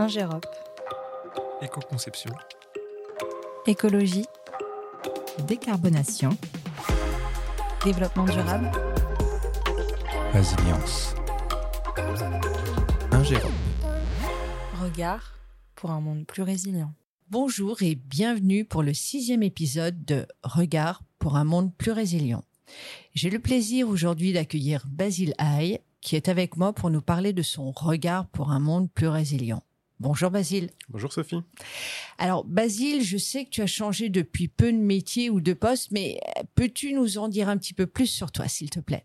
Ingérop. Éco-conception. Écologie. Décarbonation. Développement durable. Résilience. Ingérop. Regard pour un monde plus résilient. Bonjour et bienvenue pour le sixième épisode de Regard pour un monde plus résilient. J'ai le plaisir aujourd'hui d'accueillir Basile Haye, qui est avec moi pour nous parler de son regard pour un monde plus résilient. Bonjour Basile. Bonjour Sophie. Alors Basile, je sais que tu as changé depuis peu de métier ou de poste, mais peux-tu nous en dire un petit peu plus sur toi, s'il te plaît?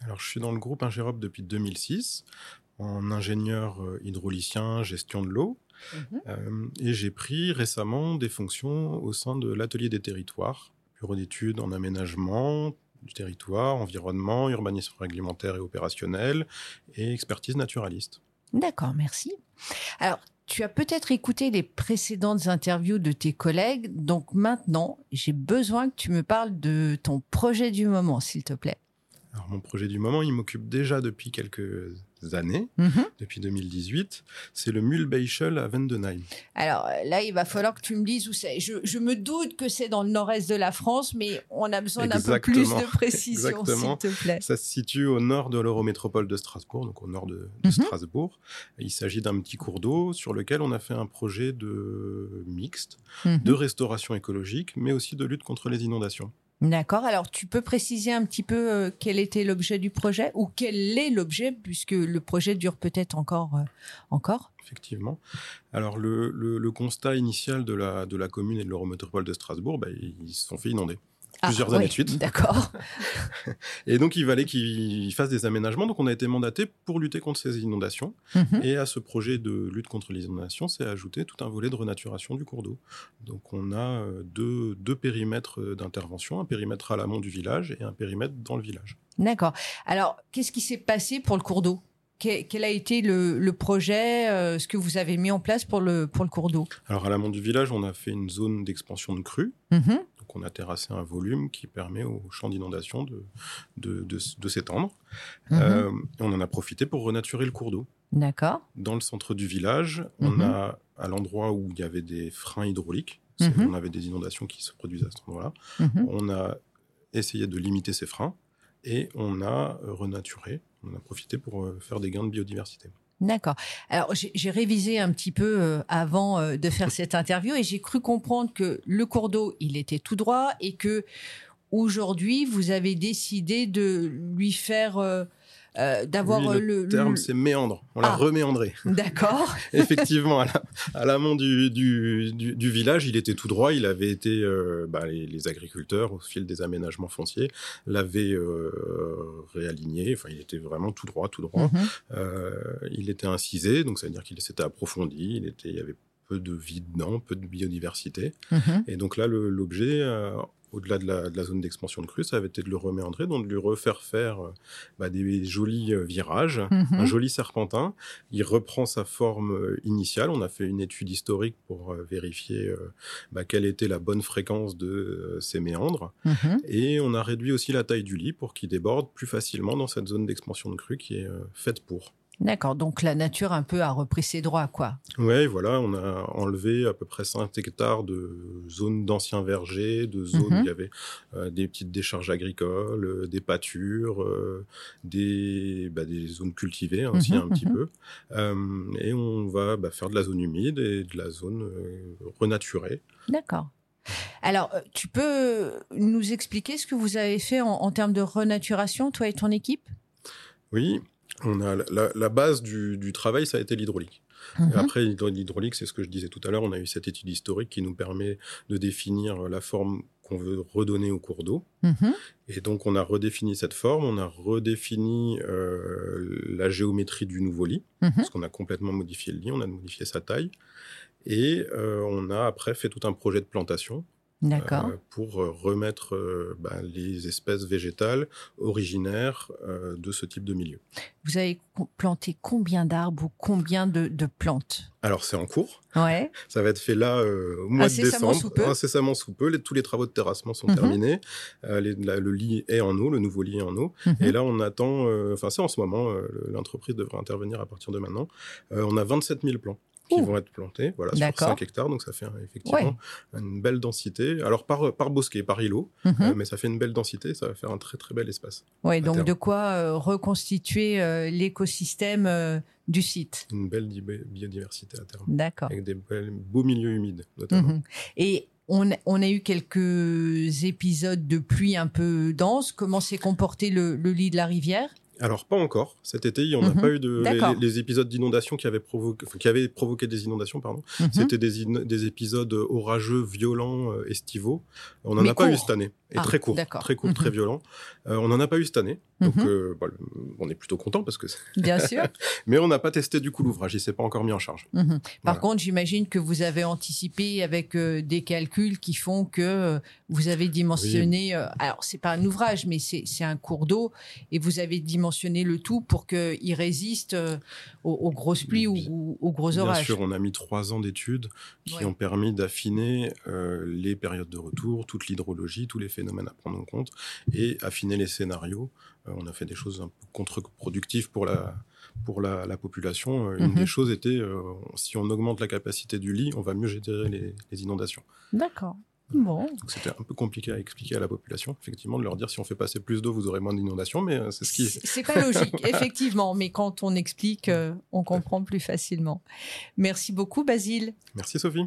Alors je suis dans le groupe Ingérop depuis 2006, en ingénieur euh, hydraulicien, gestion de l'eau. Mhm. Euh, et j'ai pris récemment des fonctions au sein de l'atelier des territoires, bureau d'études en aménagement du territoire, environnement, urbanisme réglementaire et opérationnel, et expertise naturaliste. D'accord, merci. Alors, tu as peut-être écouté les précédentes interviews de tes collègues, donc maintenant, j'ai besoin que tu me parles de ton projet du moment, s'il te plaît. Alors mon projet du moment, il m'occupe déjà depuis quelques années, Mhm. depuis 2018. C'est le Mulbeichel à Vendenheim. Alors euh, là, il va falloir que tu me dises où c'est. Je, je me doute que c'est dans le nord-est de la France, mais on a besoin d'un peu plus de précision, s'il te plaît. Ça se situe au nord de l'Eurométropole de Strasbourg, donc au nord de, de Mhm. Strasbourg. Il s'agit d'un petit cours d'eau sur lequel on a fait un projet de mixte, Mhm. de restauration écologique, mais aussi de lutte contre les inondations. D'accord. Alors, tu peux préciser un petit peu euh, quel était l'objet du projet ou quel est l'objet, puisque le projet dure peut-être encore. euh. Effectivement. Alors le, le- le constat initial de la, de la commune et de l'Eurométropole de Strasbourg, bah, ils se sont fait inonder. Plusieurs Ah, années oui, de suite. D'accord. Et donc il fallait qu'ils fassent des aménagements. Donc on a été mandaté pour lutter contre ces inondations. Mhm. Et à ce projet de lutte contre les inondations, c'est ajouté tout un volet de renaturation du cours d'eau. Donc on a euh, deux, deux périmètres euh, d'intervention, un périmètre à l'amont du village et un périmètre dans le village. D'accord. Alors, qu'est-ce qui s'est passé pour le cours d'eau? Que- Quel a été le, le projet, euh, ce que vous avez mis en place pour le, pour le cours d'eau? Alors à l'amont du village, on a fait une zone d'expansion de crue. Mhm. Donc on a terrassé un volume qui permet au champ d'inondation de, de, de, de s'étendre. Mhm. Euh, on en a profité pour renaturer le cours d'eau. D'accord. Dans le centre du village, on Mhm. a, à l'endroit où il y avait des freins hydrauliques, Mhm. on avait des inondations qui se produisaient à cet endroit-là, on a essayé de limiter ces freins et on a renaturé, on a profité pour euh, faire des gains de biodiversité. D'accord. Alors, j'ai révisé un petit peu euh, avant euh, de faire cette interview et j'ai cru comprendre que le cours d'eau, il était tout droit et que aujourd'hui, vous avez décidé de lui faire, euh, d'avoir euh, le le, terme, le- c'est méandre, on l'a Ah. reméandré. D'accord. Effectivement, à la- à l'amont du, du, du, du village, il était tout droit. Il avait été, euh, bah, les, les agriculteurs, au fil des aménagements fonciers, l'avaient euh, réaligné. Enfin, il était vraiment tout droit, tout droit. Mhm. Euh, il était incisé, donc ça veut dire qu'il s'était approfondi. Il, était, il y avait peu de vie dedans, peu de biodiversité. Mhm. Et donc là, l'objet, euh, au-delà de la, de la zone d'expansion de crue, ça avait été de le reméandrer, donc de lui refaire faire euh, bah, des jolis euh, virages Mhm. un joli serpentin. Il reprend sa forme initiale. On a fait une étude historique pour vérifier euh, bah, quelle était la bonne fréquence de euh, ces méandres. Mhm. Et on a réduit aussi la taille du lit pour qu'il déborde plus facilement dans cette zone d'expansion de crue qui est euh, faite pour. D'accord. Donc, la nature un peu a repris ses droits, quoi. Ouais, voilà, on a enlevé à peu près 5 hectares de zones d'anciens vergers, de zones Mhm. où il y avait euh, des petites décharges agricoles, euh, des pâtures, euh, des, bah, des zones cultivées hein, aussi un petit mhm. peu. Et on va bah, faire de la zone humide et de la zone renaturée. D'accord. Alors, tu peux nous expliquer ce que vous avez fait en, en termes de renaturation, toi et ton équipe? Oui, on a la, base du, du travail, ça a été l'hydraulique. Mhm. Après, l'hydraulique, c'est ce que je disais tout à l'heure, on a eu cette étude historique qui nous permet de définir la forme qu'on veut redonner au cours d'eau. Mhm. Et donc, on a redéfini cette forme, on a redéfini euh, la géométrie du nouveau lit, Mhm. parce qu'on a complètement modifié le lit, on a modifié sa taille. Et euh, on a après fait tout un projet de plantation D'accord. euh, pour euh, remettre euh, bah, les espèces végétales originaires euh, de ce type de milieu. Vous avez planté combien d'arbres ou combien de, de plantes? Alors, c'est en cours. Ouais. Ça va être fait là au mois de décembre. sous peu. Incessamment sous peu. Les- tous les travaux de terrassement sont Mhm. terminés. Les- la- le lit est en eau, le nouveau lit est en eau. Mhm. Et là, on attend, enfin, c'est en ce moment, le- l'entreprise devrait intervenir à partir de maintenant. On a 27 000 plans qui Ouh. vont être plantés, voilà, sur D'accord. 5 hectares, donc ça fait euh, effectivement une belle densité. Alors par, par bosquet, par îlot, euh, mais ça fait une belle densité, ça va faire un très très bel espace. Oui, donc terme. de quoi euh, reconstituer euh, l'écosystème euh, du site. Une belle di- biodiversité à terme, D'accord. avec des belles- beaux milieux humides notamment. Mhm. Et on, on a eu quelques épisodes de pluie un peu dense. Comment s'est comporté le, le lit de la rivière? Alors pas encore. Cet été, on n'a Mhm. pas eu de les- épisodes d'inondation qui avaient provoqué, enfin, qui avaient provoqué des inondations, pardon. Mhm. C'était des, in- des épisodes orageux, violents, euh, estivaux. On n'en Mais a pas eu cette année. Et Ah, très court, très court, Mhm. très violent. Euh, on n'en a pas eu cette année. Donc, Mhm. euh, bah, on est plutôt content parce que. Bien sûr. Mais on n'a pas testé du coup l'ouvrage. Il s'est pas encore mis en charge. Mhm. Par Voilà. contre, j'imagine que vous avez anticipé avec euh, des calculs qui font que euh, vous avez dimensionné. euh, alors, c'est pas un ouvrage, mais c'est un cours d'eau, et vous avez dimensionné le tout pour qu'il résiste euh, aux, aux grosses pluies ou, Bien- ou aux gros Bien orages. sûr, on a mis trois ans d'études qui Ouais. ont permis d'affiner euh, les périodes de retour, toute l'hydrologie, tous les phénomènes à prendre en compte et affiner les scénarios. Euh, on a fait des choses un peu contre-productives pour la, pour la, la population. Une Mhm. des choses était, euh, si on augmente la capacité du lit, on va mieux gérer les, les inondations. D'accord. Bon. C'était un peu compliqué à expliquer à la population, effectivement, de leur dire si on fait passer plus d'eau, vous aurez moins d'inondations, mais euh, c'est ce qui... C'est c'est pas logique, effectivement, mais quand on explique, euh, on comprend plus facilement. Merci beaucoup, Basile. Merci Sophie.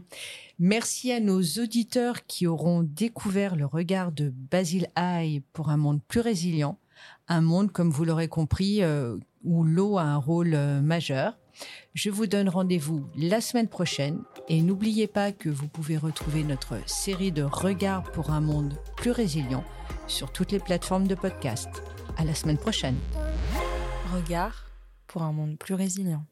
Merci à nos auditeurs qui auront découvert le regard de Basile Haye pour un monde plus résilient, un monde, comme vous l'aurez compris, euh, où l'eau a un rôle euh, majeur. Je vous donne rendez-vous la semaine prochaine et n'oubliez pas que vous pouvez retrouver notre série de regards pour un monde plus résilient sur toutes les plateformes de podcast. À la semaine prochaine. Regard pour un monde plus résilient.